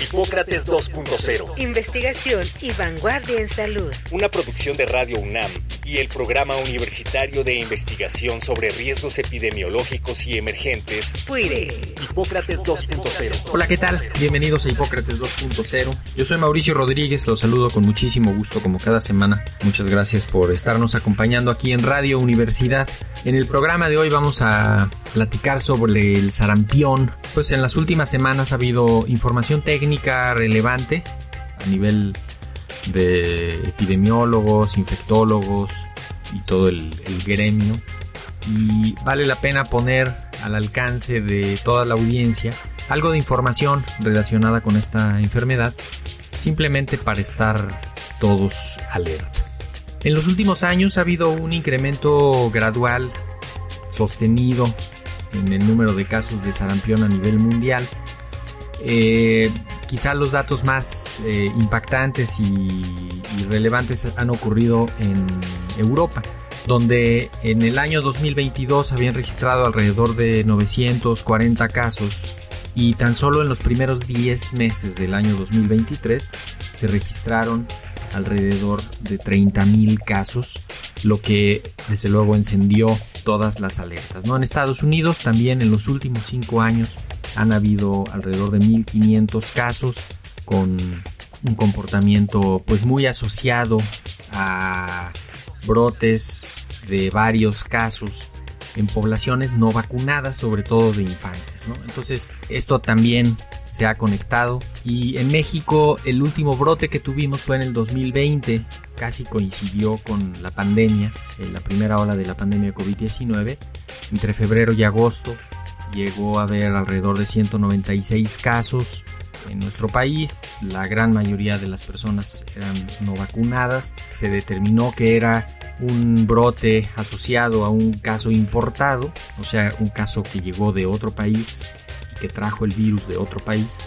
Hipócrates 2.0. Investigación y vanguardia en salud. Una producción de Radio UNAM y el Programa Universitario de Investigación sobre Riesgos Epidemiológicos y Emergentes. PUIRE. Hipócrates 2.0. Hola, ¿qué tal? Bienvenidos a Hipócrates 2.0. Yo soy Mauricio Rodríguez, los saludo con muchísimo gusto como cada semana. Muchas gracias por estarnos acompañando aquí en Radio Universidad. En el programa de hoy vamos a platicar sobre el sarampión. Pues en las últimas semanas ha habido información técnica relevante a nivel de epidemiólogos, infectólogos y todo el, gremio. Y vale la pena poner al alcance de toda la audiencia algo de información relacionada con esta enfermedad, simplemente para estar todos alerta. En los últimos años ha habido un incremento gradual, sostenido, en el número de casos de sarampión a nivel mundial. Eh, quizá los datos más eh, impactantes y, relevantes han ocurrido en Europa, donde en el año 2022 habían registrado alrededor de 940 casos y tan solo en los primeros 10 meses del año 2023 se registraron alrededor de 30.000 casos, lo que desde luego encendió todas las alertas. ¿no? En Estados Unidos también en los últimos 5 años han habido alrededor de 1500 casos con un comportamiento pues muy asociado a brotes de varios casos en poblaciones no vacunadas, sobre todo de infantes. Entonces, esto también se ha conectado. Y en México, el último brote que tuvimos fue en el 2020, casi coincidió con la pandemia, en la primera ola de la pandemia de COVID-19, entre febrero y agosto llegó a haber alrededor de 196 casos en nuestro país. La gran mayoría de las personas eran no vacunadas. Se determinó que era un brote asociado a un caso importado, o sea, un caso que llegó de otro país y que trajo el virus de otro país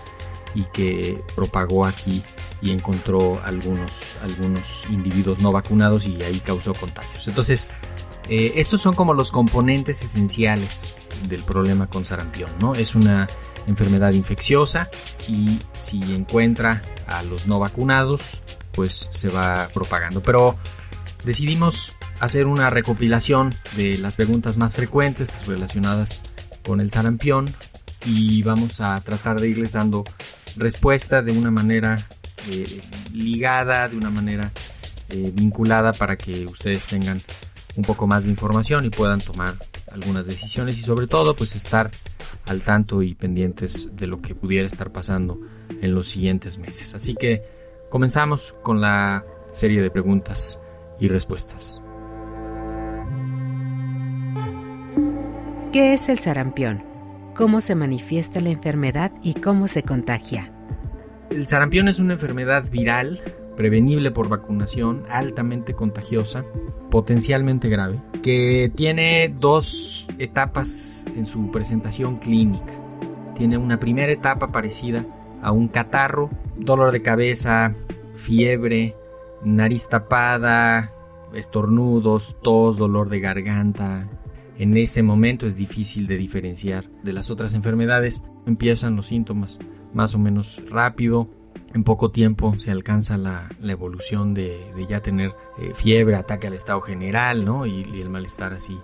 y que propagó aquí y encontró algunos, algunos individuos no vacunados y ahí causó contagios. Entonces, eh, estos son como los componentes esenciales del problema con sarampión, ¿no? Es una enfermedad infecciosa y si encuentra a los no vacunados, pues se va propagando. Pero decidimos hacer una recopilación de las preguntas más frecuentes relacionadas con el sarampión y vamos a tratar de irles dando respuesta de una manera eh, ligada, de una manera eh, vinculada para que ustedes tengan un poco más de información y puedan tomar algunas decisiones y sobre todo pues estar al tanto y pendientes de lo que pudiera estar pasando en los siguientes meses. Así que comenzamos con la serie de preguntas y respuestas. ¿Qué es el sarampión? ¿Cómo se manifiesta la enfermedad y cómo se contagia? El sarampión es una enfermedad viral prevenible por vacunación, altamente contagiosa, potencialmente grave, que tiene dos etapas en su presentación clínica. Tiene una primera etapa parecida a un catarro, dolor de cabeza, fiebre, nariz tapada, estornudos, tos, dolor de garganta. En ese momento es difícil de diferenciar de las otras enfermedades. Empiezan los síntomas más o menos rápido, en poco tiempo se alcanza la, evolución de, ya tener eh, fiebre, ataque al estado general, ¿no? Y, el malestar así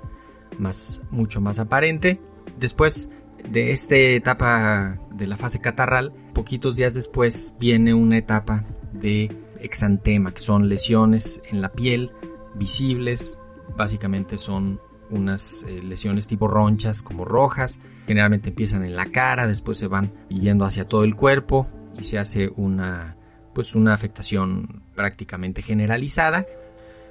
más, mucho más aparente. Después de esta etapa de la fase catarral, poquitos días después viene una etapa de exantema, que son lesiones en la piel visibles, básicamente son unas eh, lesiones tipo ronchas como rojas, generalmente empiezan en la cara, después se van yendo hacia todo el cuerpo, y se hace una pues una afectación prácticamente generalizada.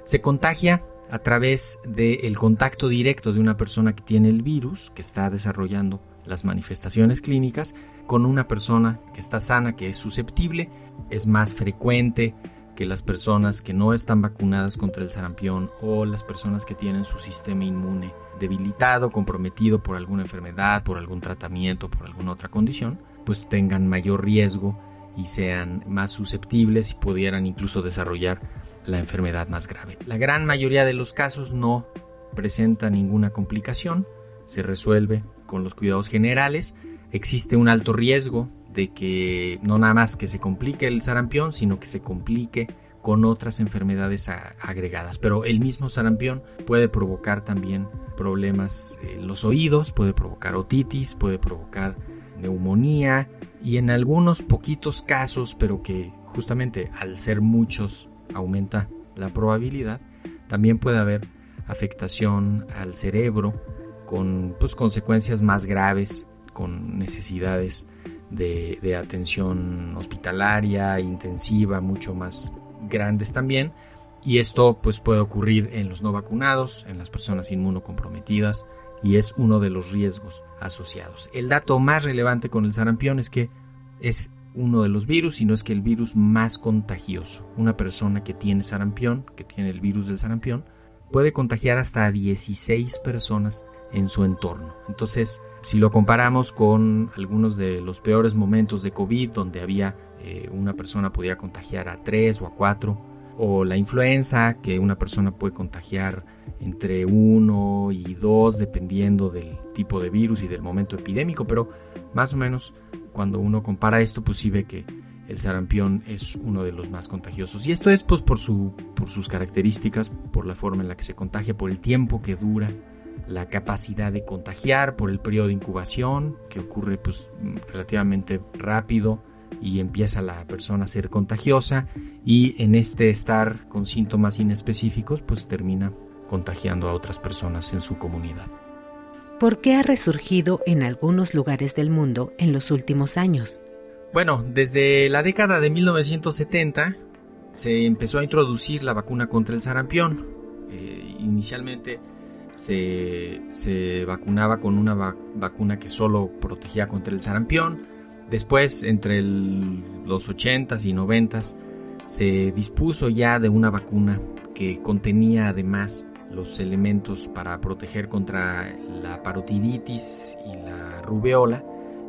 Se contagia a través del contacto directo de una persona que tiene el virus, que está desarrollando las manifestaciones clínicas, con una persona que está sana, que es susceptible. Es más frecuente que las personas que no están vacunadas contra el sarampión o las personas que tienen su sistema inmune debilitado, comprometido por alguna enfermedad, por algún tratamiento, por alguna otra condición, pues tengan mayor riesgo y sean más susceptibles y pudieran incluso desarrollar la enfermedad más grave. La gran mayoría de los casos no presenta ninguna complicación, se resuelve con los cuidados generales, existe un alto riesgo de que no nada más que se complique el sarampión, sino que se complique con otras enfermedades agregadas. Pero el mismo sarampión puede provocar también problemas en los oídos, puede provocar otitis, puede provocar neumonía y en algunos poquitos casos, pero que justamente al ser muchos aumenta la probabilidad, también puede haber afectación al cerebro con pues, consecuencias más graves, con necesidades de, atención hospitalaria, intensiva, mucho más grandes también. Y esto pues puede ocurrir en los no vacunados, en las personas inmunocomprometidas y es uno de los riesgos asociados. El dato más relevante con el sarampión es que es uno de los virus, sino es que el virus más contagioso. Una persona que tiene sarampión, que tiene el virus del sarampión, puede contagiar hasta 16 personas en su entorno. Entonces, si lo comparamos con algunos de los peores momentos de COVID, donde había eh, una persona podía contagiar a tres o a cuatro, o la influenza, que una persona puede contagiar entre uno y dos, dependiendo del tipo de virus y del momento epidémico, pero más o menos cuando uno compara esto, pues sí ve que el sarampión es uno de los más contagiosos. Y esto es pues por, su, por sus características, por la forma en la que se contagia, por el tiempo que dura la capacidad de contagiar por el periodo de incubación, que ocurre pues relativamente rápido y empieza la persona a ser contagiosa y en este estar con síntomas inespecíficos pues termina contagiando a otras personas en su comunidad. ¿Por qué ha resurgido en algunos lugares del mundo en los últimos años? Bueno, desde la década de 1970 se empezó a introducir la vacuna contra el sarampión. Eh, inicialmente se, vacunaba con una vacuna que solo protegía contra el sarampión. Después, entre los 80s y 90s, se dispuso ya de una vacuna que contenía además los elementos para proteger contra la parotiditis y la rubeola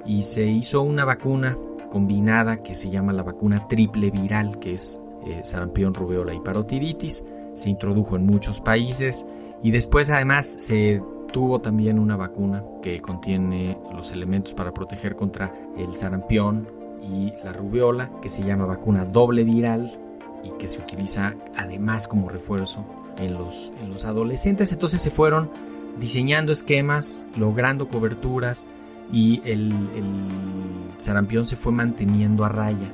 y se hizo una vacuna combinada que se llama la vacuna triple viral que es eh, sarampión, rubeola y parotiditis. Se introdujo en muchos países y después además se tuvo también una vacuna que contiene los elementos para proteger contra el sarampión y la rubiola, que se llama vacuna doble viral y que se utiliza además como refuerzo en los, en los adolescentes. Entonces se fueron diseñando esquemas, logrando coberturas y el, el sarampión se fue manteniendo a raya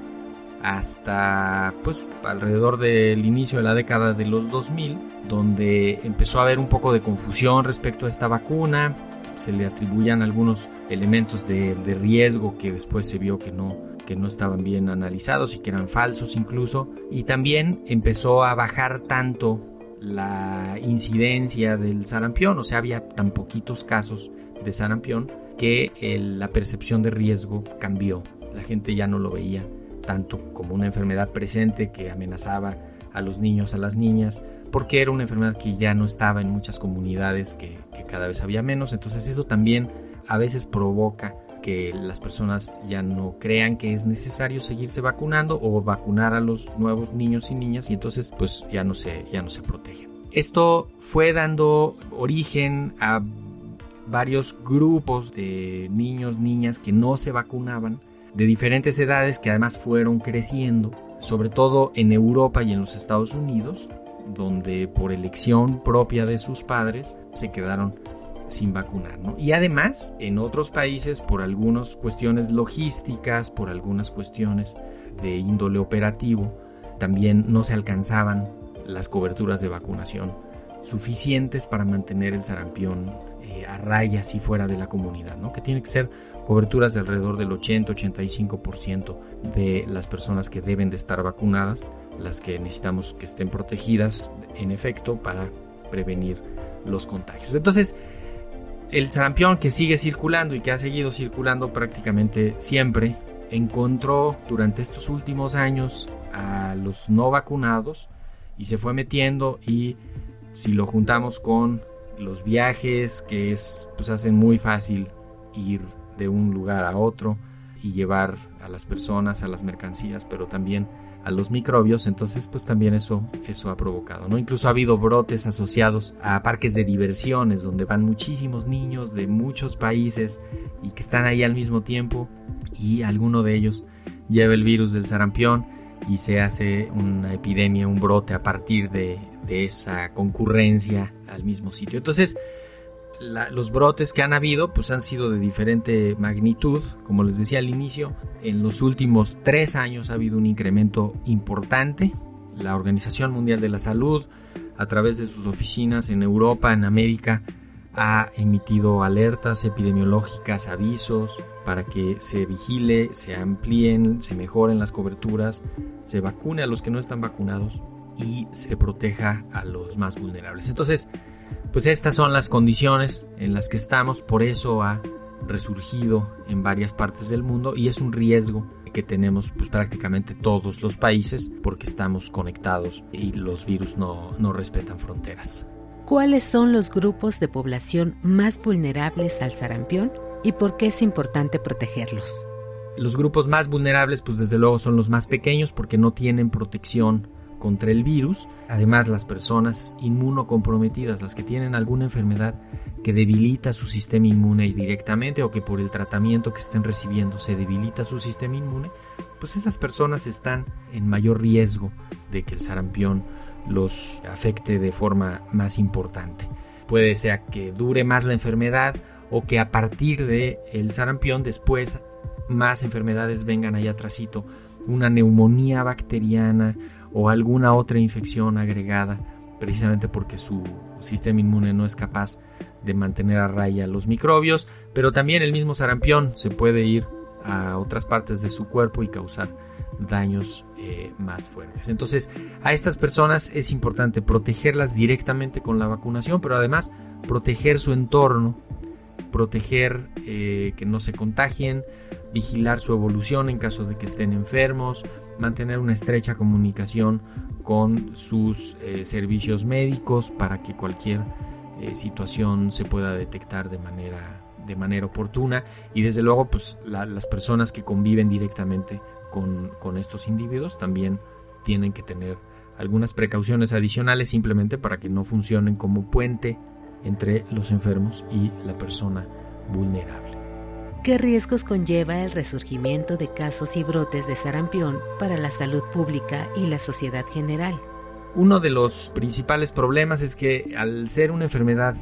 hasta pues alrededor del inicio de la década de los 2000, donde empezó a haber un poco de confusión respecto a esta vacuna, se le atribuían algunos elementos de, riesgo que después se vio que no, que no estaban bien analizados y que eran falsos incluso, y también empezó a bajar tanto la incidencia del sarampión, o sea, había tan poquitos casos de sarampión que la percepción de riesgo cambió, la gente ya no lo veía tanto como una enfermedad presente que amenazaba a los niños, a las niñas, porque era una enfermedad que ya no estaba en muchas comunidades, que, cada vez había menos. Entonces eso también a veces provoca que las personas ya no crean que es necesario seguirse vacunando o vacunar a los nuevos niños y niñas y entonces pues ya no se, ya no se protegen. Esto fue dando origen a varios grupos de niños, niñas que no se vacunaban de diferentes edades que además fueron creciendo, sobre todo en Europa y en los Estados Unidos, donde por elección propia de sus padres se quedaron sin vacunar. Y además, en otros países, por algunas cuestiones logísticas, por algunas cuestiones de índole operativo, también no se alcanzaban las coberturas de vacunación suficientes para mantener el sarampión eh, a raya si fuera de la comunidad, ¿no? que tiene que ser coberturas de alrededor del 80-85% de las personas que deben de estar vacunadas, las que necesitamos que estén protegidas en efecto para prevenir los contagios. Entonces, el sarampión que sigue circulando y que ha seguido circulando prácticamente siempre encontró durante estos últimos años a los no vacunados y se fue metiendo y si lo juntamos con los viajes que es pues hacen muy fácil ir de un lugar a otro y llevar a las personas, a las mercancías, pero también a los microbios, entonces pues también eso, eso ha provocado, ¿no? Incluso ha habido brotes asociados a parques de diversiones donde van muchísimos niños de muchos países y que están ahí al mismo tiempo y alguno de ellos lleva el virus del sarampión y se hace una epidemia, un brote a partir de, de esa concurrencia al mismo sitio. Entonces, los brotes que han habido pues han sido de diferente magnitud, como les decía al inicio, en los últimos tres años ha habido un incremento importante. La Organización Mundial de la Salud, a través de sus oficinas en Europa, en América, ha emitido alertas epidemiológicas, avisos para que se vigile, se amplíen, se mejoren las coberturas, se vacune a los que no están vacunados y se proteja a los más vulnerables. Entonces, pues estas son las condiciones en las que estamos, por eso ha resurgido en varias partes del mundo y es un riesgo que tenemos pues prácticamente todos los países porque estamos conectados y los virus no, no respetan fronteras. ¿Cuáles son los grupos de población más vulnerables al sarampión y por qué es importante protegerlos? Los grupos más vulnerables pues desde luego son los más pequeños porque no tienen protección contra el virus. Además, las personas inmunocomprometidas, las que tienen alguna enfermedad que debilita su sistema inmune directamente o que por el tratamiento que estén recibiendo se debilita su sistema inmune, pues esas personas están en mayor riesgo de que el sarampión los afecte de forma más importante. Puede ser que dure más la enfermedad o que a partir de el sarampión después más enfermedades vengan allá atrásito, una neumonía bacteriana, o alguna otra infección agregada, precisamente porque su sistema inmune no es capaz de mantener a raya los microbios, pero también el mismo sarampión se puede ir a otras partes de su cuerpo y causar daños eh, más fuertes. Entonces, a estas personas es importante protegerlas directamente con la vacunación, pero además proteger su entorno, proteger eh, que no se contagien, vigilar su evolución en caso de que estén enfermos, mantener una estrecha comunicación con sus eh, servicios médicos para que cualquier eh, situación se pueda detectar de manera, de manera oportuna. Y desde luego pues las personas que conviven directamente con, con estos individuos también tienen que tener algunas precauciones adicionales simplemente para que no funcionen como puente entre los enfermos y la persona vulnerable. ¿Qué riesgos conlleva el resurgimiento de casos y brotes de sarampión para la salud pública y la sociedad general? Uno de los principales problemas es que al ser una enfermedad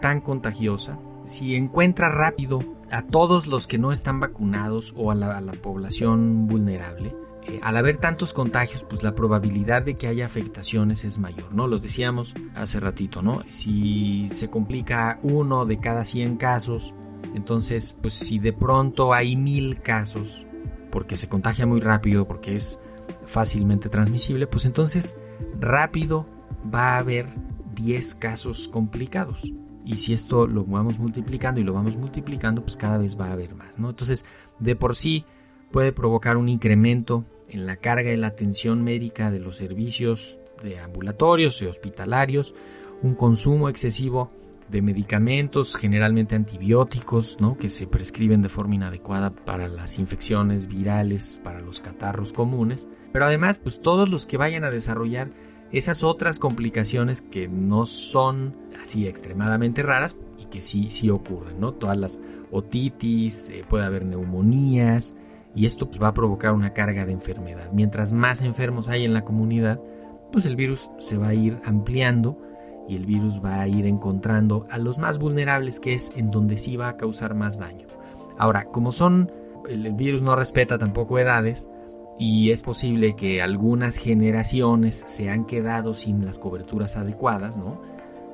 tan contagiosa, si encuentra rápido a todos los que no están vacunados o a la, población vulnerable, eh, al haber tantos contagios, pues la probabilidad de que haya afectaciones es mayor, ¿no? Lo decíamos hace ratito, ¿no? Si se complica uno de cada 100 casos, entonces, pues si de pronto hay mil casos, porque se contagia muy rápido, porque es fácilmente transmisible, pues entonces rápido va a haber 10 casos complicados. Y si esto lo vamos multiplicando y lo vamos multiplicando, pues cada vez va a haber más, ¿no? Entonces, de por sí puede provocar un incremento en la carga y la atención médica de los servicios de ambulatorios y hospitalarios, un consumo excesivo de medicamentos, generalmente antibióticos, ¿no? que se prescriben de forma inadecuada para las infecciones virales, para los catarros comunes, pero además, pues todos los que vayan a desarrollar esas otras complicaciones que no son así extremadamente raras y que sí, sí ocurren, ¿no? Todas las otitis, eh, puede haber neumonías y esto pues, va a provocar una carga de enfermedad. Mientras más enfermos hay en la comunidad, pues el virus se va a ir ampliando y el virus va a ir encontrando a los más vulnerables que es en donde sí va a causar más daño. Ahora, como son, el virus no respeta tampoco edades y es posible que algunas generaciones se han quedado sin las coberturas adecuadas, ¿no?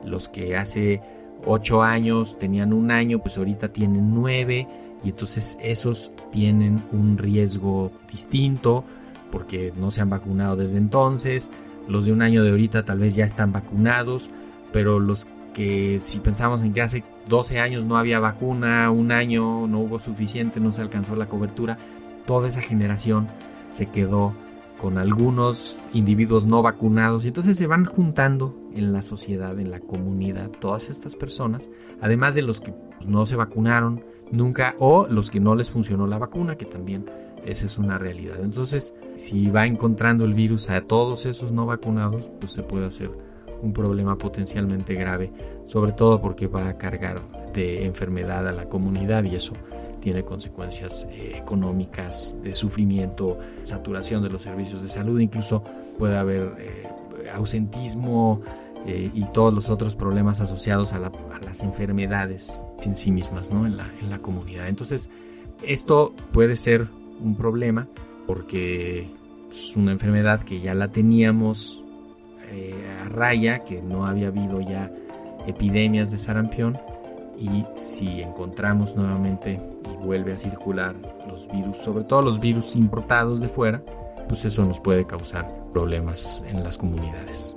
Los que hace 8 años tenían un año, pues ahorita tienen 9 y entonces esos tienen un riesgo distinto porque no se han vacunado desde entonces. Los de un año de ahorita tal vez ya están vacunados, pero los que si pensamos en que hace 12 años no había vacuna, un año no hubo suficiente, no se alcanzó la cobertura, toda esa generación se quedó con algunos individuos no vacunados. Y entonces se van juntando en la sociedad, en la comunidad, todas estas personas, además de los que pues, no se vacunaron nunca o los que no les funcionó la vacuna, que también esa es una realidad. Entonces, si va encontrando el virus a todos esos no vacunados, pues se puede hacer un problema potencialmente grave, sobre todo porque va a cargar de enfermedad a la comunidad y eso tiene consecuencias eh, económicas, de sufrimiento, saturación de los servicios de salud, incluso puede haber eh, ausentismo eh, y todos los otros problemas asociados a, las enfermedades en sí mismas, ¿no? En la, en la comunidad. Entonces, esto puede ser un problema porque es una enfermedad que ya la teníamos a raya, que no había habido ya epidemias de sarampión y si encontramos nuevamente y vuelve a circular los virus, sobre todo los virus importados de fuera, pues eso nos puede causar problemas en las comunidades.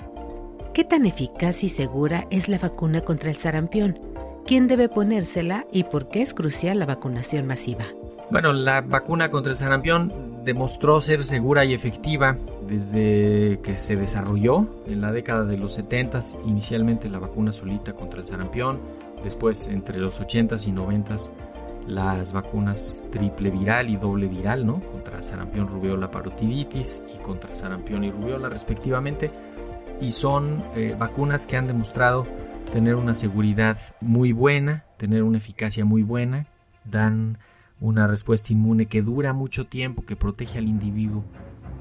¿Qué tan eficaz y segura es la vacuna contra el sarampión? ¿Quién debe ponérsela y por qué es crucial la vacunación masiva? Bueno, la vacuna contra el sarampión demostró ser segura y efectiva desde que se desarrolló en la década de los 70, inicialmente la vacuna solita contra el sarampión, Después, entre los 80s y 90s, las vacunas triple viral y doble viral, ¿no? Contra sarampión, rubiola, parotiditis y contra sarampión y rubiola respectivamente. Y son eh, vacunas que han demostrado tener una seguridad muy buena, tener una eficacia muy buena, dan una respuesta inmune que dura mucho tiempo, que protege al individuo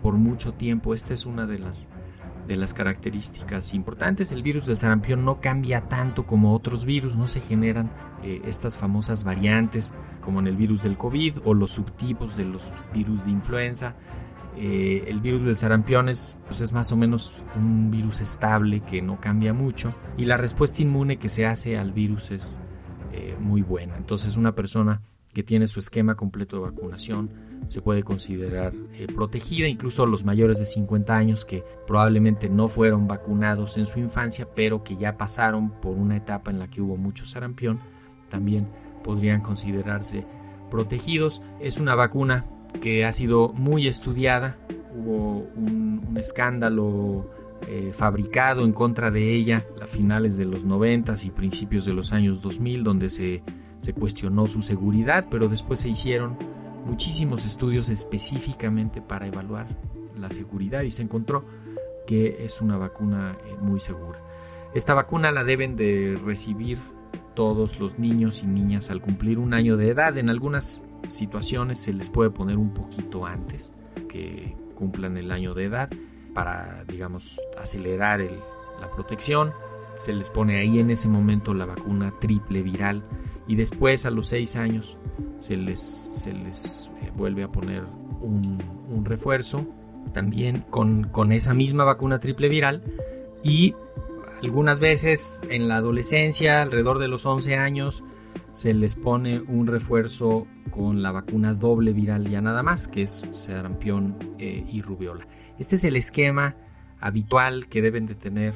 por mucho tiempo. Esta es una de las de las características importantes. El virus de sarampión no cambia tanto como otros virus, no se generan eh, estas famosas variantes como en el virus del COVID o los subtipos de los virus de influenza. Eh, el virus de sarampión es, pues es más o menos un virus estable que no cambia mucho y la respuesta inmune que se hace al virus es eh, muy buena. Entonces una persona que tiene su esquema completo de vacunación, se puede considerar eh, protegida, incluso los mayores de 50 años que probablemente no fueron vacunados en su infancia, pero que ya pasaron por una etapa en la que hubo mucho sarampión, también podrían considerarse protegidos. Es una vacuna que ha sido muy estudiada, hubo un, escándalo eh, fabricado en contra de ella a finales de los 90 y principios de los años 2000, donde se, se cuestionó su seguridad, pero después se hicieron muchísimos estudios específicamente para evaluar la seguridad y se encontró que es una vacuna eh, muy segura. Esta vacuna la deben de recibir todos los niños y niñas al cumplir un año de edad. En algunas situaciones se les puede poner un poquito antes que cumplan el año de edad para, digamos, acelerar la protección. Se les pone ahí en ese momento la vacuna triple viral y después a los 6 años se les, se les eh, vuelve a poner un, refuerzo también con, con, esa misma vacuna triple viral y algunas veces en la adolescencia, alrededor de los 11 años, se les pone un refuerzo con la vacuna doble viral ya nada más, que es sarampión eh, y rubiola. Este es el esquema habitual que deben de tener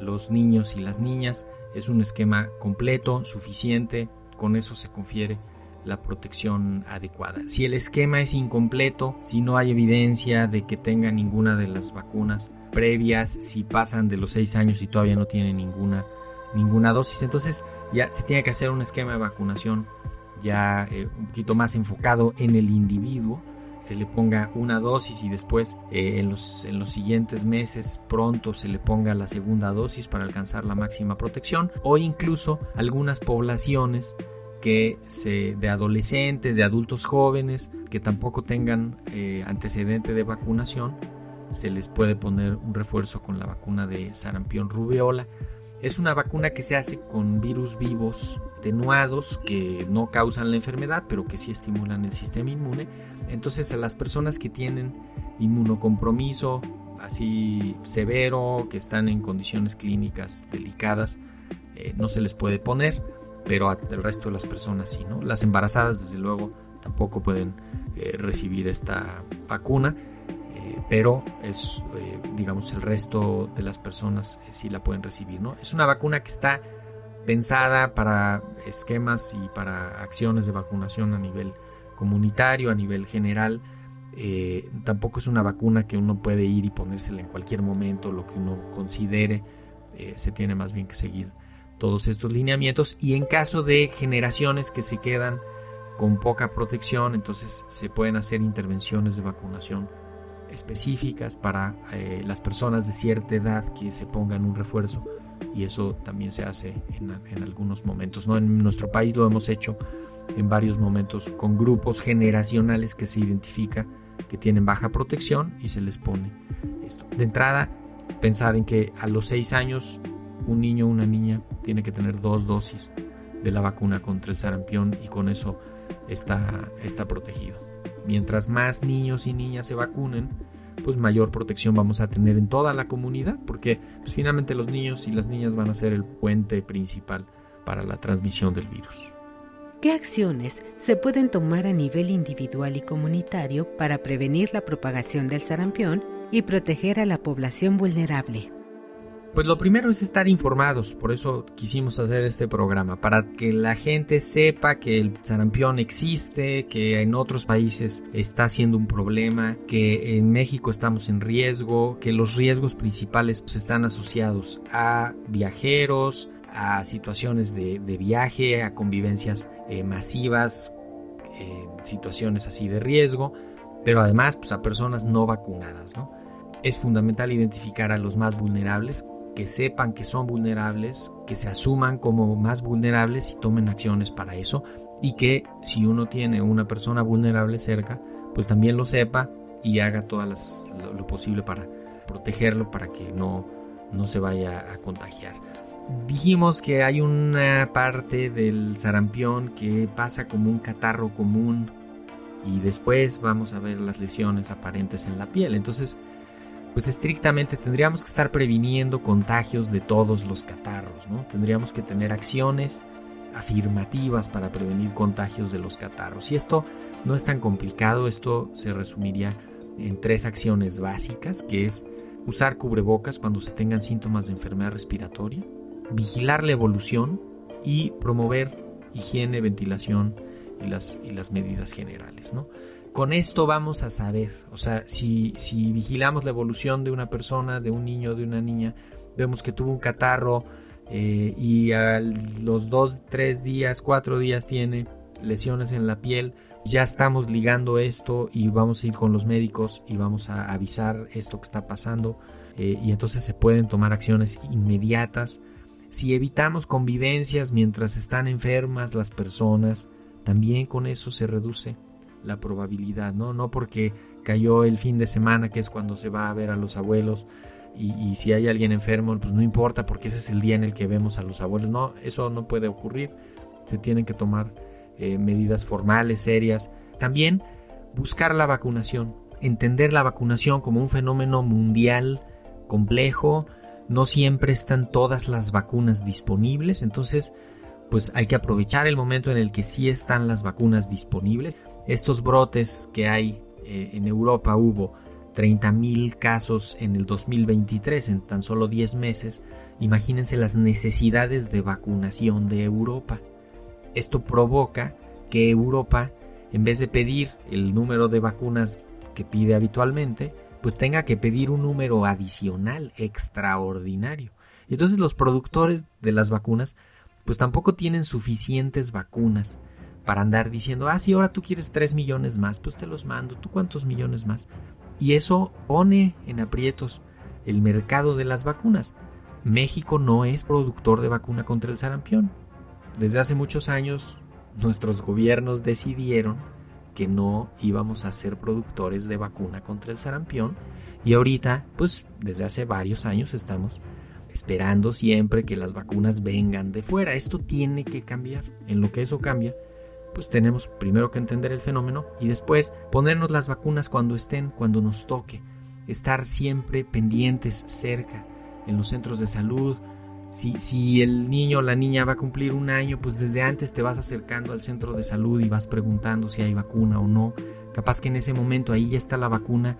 los niños y las niñas. Es un esquema completo, suficiente, con eso se confiere la protección adecuada. Si el esquema es incompleto, si no hay evidencia de que tenga ninguna de las vacunas previas, si pasan de los 6 años y todavía no tiene ninguna, ninguna dosis, entonces ya se tiene que hacer un esquema de vacunación ya eh, un poquito más enfocado en el individuo. Se le ponga una dosis y después eh, en, los, en los siguientes meses pronto se le ponga la segunda dosis para alcanzar la máxima protección. O incluso algunas poblaciones que se, de adolescentes, de adultos jóvenes que tampoco tengan eh, antecedente de vacunación, se les puede poner un refuerzo con la vacuna de sarampión rubiola. Es una vacuna que se hace con virus vivos atenuados que no causan la enfermedad, pero que sí estimulan el sistema inmune. Entonces a las personas que tienen inmunocompromiso así severo, que están en condiciones clínicas delicadas, eh, no se les puede poner pero al resto de las personas sí, ¿no? Las embarazadas, desde luego, tampoco pueden eh, recibir esta vacuna, pero es, eh, digamos, el resto de las personas sí la pueden recibir, ¿no? Es una vacuna que está pensada para esquemas y para acciones de vacunación a nivel comunitario, a nivel general, eh, tampoco es una vacuna que uno puede ir y ponérsela en cualquier momento, lo que uno considere, eh, se tiene más bien que seguir todos estos lineamientos y en caso de generaciones que se quedan con poca protección, entonces se pueden hacer intervenciones de vacunación específicas para eh, las personas de cierta edad que se pongan un refuerzo y eso también se hace en, en, algunos momentos. ¿no? En nuestro país lo hemos hecho en varios momentos con grupos generacionales que se identifica que tienen baja protección y se les pone esto. De entrada, pensar en que a los 6 años un niño o una niña tiene que tener dos dosis de la vacuna contra el sarampión y con eso está, está protegido. Mientras más niños y niñas se vacunen, pues mayor protección vamos a tener en toda la comunidad, porque pues, finalmente los niños y las niñas van a ser el puente principal para la transmisión del virus. ¿Qué acciones se pueden tomar a nivel individual y comunitario para prevenir la propagación del sarampión y proteger a la población vulnerable? Pues lo primero es estar informados, por eso quisimos hacer este programa, para que la gente sepa que el sarampión existe, que en otros países está siendo un problema, que en México estamos en riesgo, que los riesgos principales pues, están asociados a viajeros, a situaciones de, viaje, a convivencias eh, masivas, eh, situaciones así de riesgo, pero además pues, a personas no vacunadas. ¿no? Es fundamental identificar a los más vulnerables, que sepan que son vulnerables, que se asuman como más vulnerables y tomen acciones para eso y que si uno tiene una persona vulnerable cerca, pues también lo sepa y haga todo lo, posible para protegerlo para que no, no se vaya a contagiar. Dijimos que hay una parte del sarampión que pasa como un catarro común y después vamos a ver las lesiones aparentes en la piel. Entonces, pues estrictamente tendríamos que estar previniendo contagios de todos los catarros, ¿no? Tendríamos que tener acciones afirmativas para prevenir contagios de los catarros. Y esto no es tan complicado, esto se resumiría en tres acciones básicas, que es usar cubrebocas cuando se tengan síntomas de enfermedad respiratoria, vigilar la evolución y promover higiene, ventilación y las, y las medidas generales, ¿no? Con esto vamos a saber, o sea, si, si vigilamos la evolución de una persona, de un niño, de una niña, vemos que tuvo un catarro eh, y a los dos, tres días, cuatro días tiene lesiones en la piel, ya estamos ligando esto y vamos a ir con los médicos y vamos a avisar esto que está pasando eh, y entonces se pueden tomar acciones inmediatas. Si evitamos convivencias mientras están enfermas las personas, también con eso se reduce la probabilidad, ¿no? No porque cayó el fin de semana, que es cuando se va a ver a los abuelos, y, si hay alguien enfermo, pues no importa porque ese es el día en el que vemos a los abuelos. No, eso no puede ocurrir. Se tienen que tomar eh, medidas formales, serias. También buscar la vacunación, entender la vacunación como un fenómeno mundial complejo. No siempre están todas las vacunas disponibles, entonces pues hay que aprovechar el momento en el que sí están las vacunas disponibles estos brotes que hay eh, en Europa hubo 30.000 casos en el 2023 en tan solo 10 meses, imagínense las necesidades de vacunación de Europa. Esto provoca que Europa, en vez de pedir el número de vacunas que pide habitualmente, pues tenga que pedir un número adicional, extraordinario. Y entonces los productores de las vacunas, pues tampoco tienen suficientes vacunas para andar diciendo, ah, si ahora tú quieres 3 millones más, pues te los mando, tú cuántos millones más. Y eso pone en aprietos el mercado de las vacunas. México no es productor de vacuna contra el sarampión. Desde hace muchos años nuestros gobiernos decidieron que no íbamos a ser productores de vacuna contra el sarampión y ahorita, pues desde hace varios años estamos esperando siempre que las vacunas vengan de fuera. Esto tiene que cambiar. En lo que eso cambia, pues tenemos primero que entender el fenómeno y después ponernos las vacunas cuando estén, cuando nos toque, estar siempre pendientes cerca en los centros de salud. Si, si el niño o la niña va a cumplir un año, pues desde antes te vas acercando al centro de salud y vas preguntando si hay vacuna o no. Capaz que en ese momento ahí ya está la vacuna,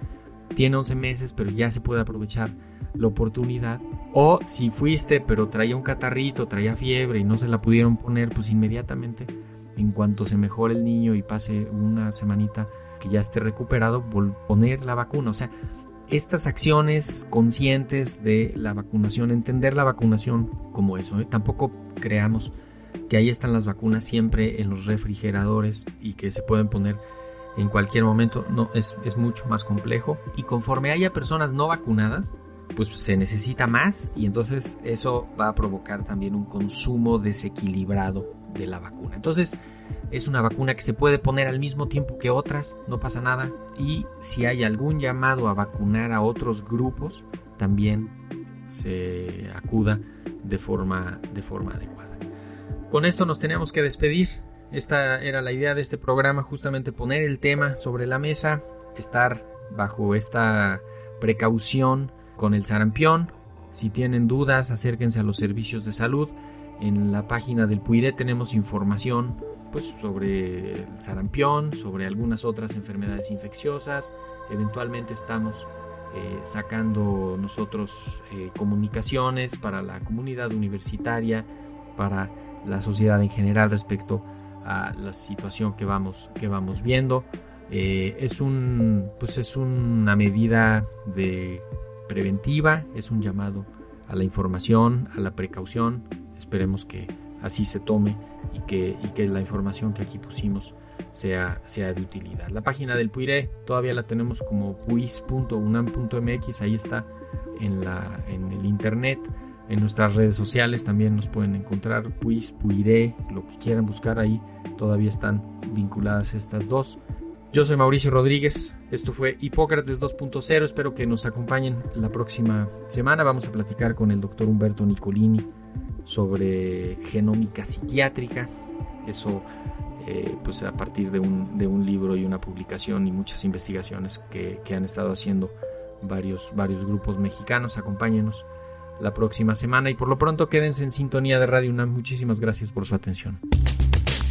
tiene 11 meses, pero ya se puede aprovechar la oportunidad. O si fuiste, pero traía un catarrito, traía fiebre y no se la pudieron poner, pues inmediatamente en cuanto se mejore el niño y pase una semanita, que ya esté recuperado, poner la vacuna. O sea, estas acciones conscientes de la vacunación, entender la vacunación como eso. ¿eh? Tampoco creamos que ahí están las vacunas siempre en los refrigeradores y que se pueden poner en cualquier momento. No, es, es mucho más complejo. Y conforme haya personas no vacunadas, pues se necesita más y entonces eso va a provocar también un consumo desequilibrado de la vacuna. Entonces es una vacuna que se puede poner al mismo tiempo que otras, no pasa nada. Y si hay algún llamado a vacunar a otros grupos, también se acuda de forma, de forma adecuada. Con esto nos tenemos que despedir. Esta era la idea de este programa, justamente poner el tema sobre la mesa, estar bajo esta precaución con el sarampión. Si tienen dudas, acérquense a los servicios de salud. En la página del PUIRE tenemos información pues, sobre el sarampión, sobre algunas otras enfermedades infecciosas. Eventualmente estamos eh, sacando nosotros eh, comunicaciones para la comunidad universitaria, para la sociedad en general respecto a la situación que vamos, que vamos viendo. Eh, es, un, pues es una medida de preventiva, es un llamado a la información, a la precaución. Esperemos que así se tome y que, y que la información que aquí pusimos sea, sea de utilidad. La página del PUIRE todavía la tenemos como puis.unam.mx, ahí está en, la, en el internet. En nuestras redes sociales también nos pueden encontrar PUIS, PUIRE, lo que quieran buscar ahí, todavía están vinculadas estas dos. Yo soy Mauricio Rodríguez, esto fue Hipócrates 2.0, espero que nos acompañen la próxima semana, vamos a platicar con el doctor Humberto Nicolini sobre genómica psiquiátrica, eso eh, pues a partir de un, de un, libro y una publicación y muchas investigaciones que, que han estado haciendo varios, varios grupos mexicanos, acompáñenos la próxima semana y por lo pronto quédense en sintonía de Radio UNAM, muchísimas gracias por su atención.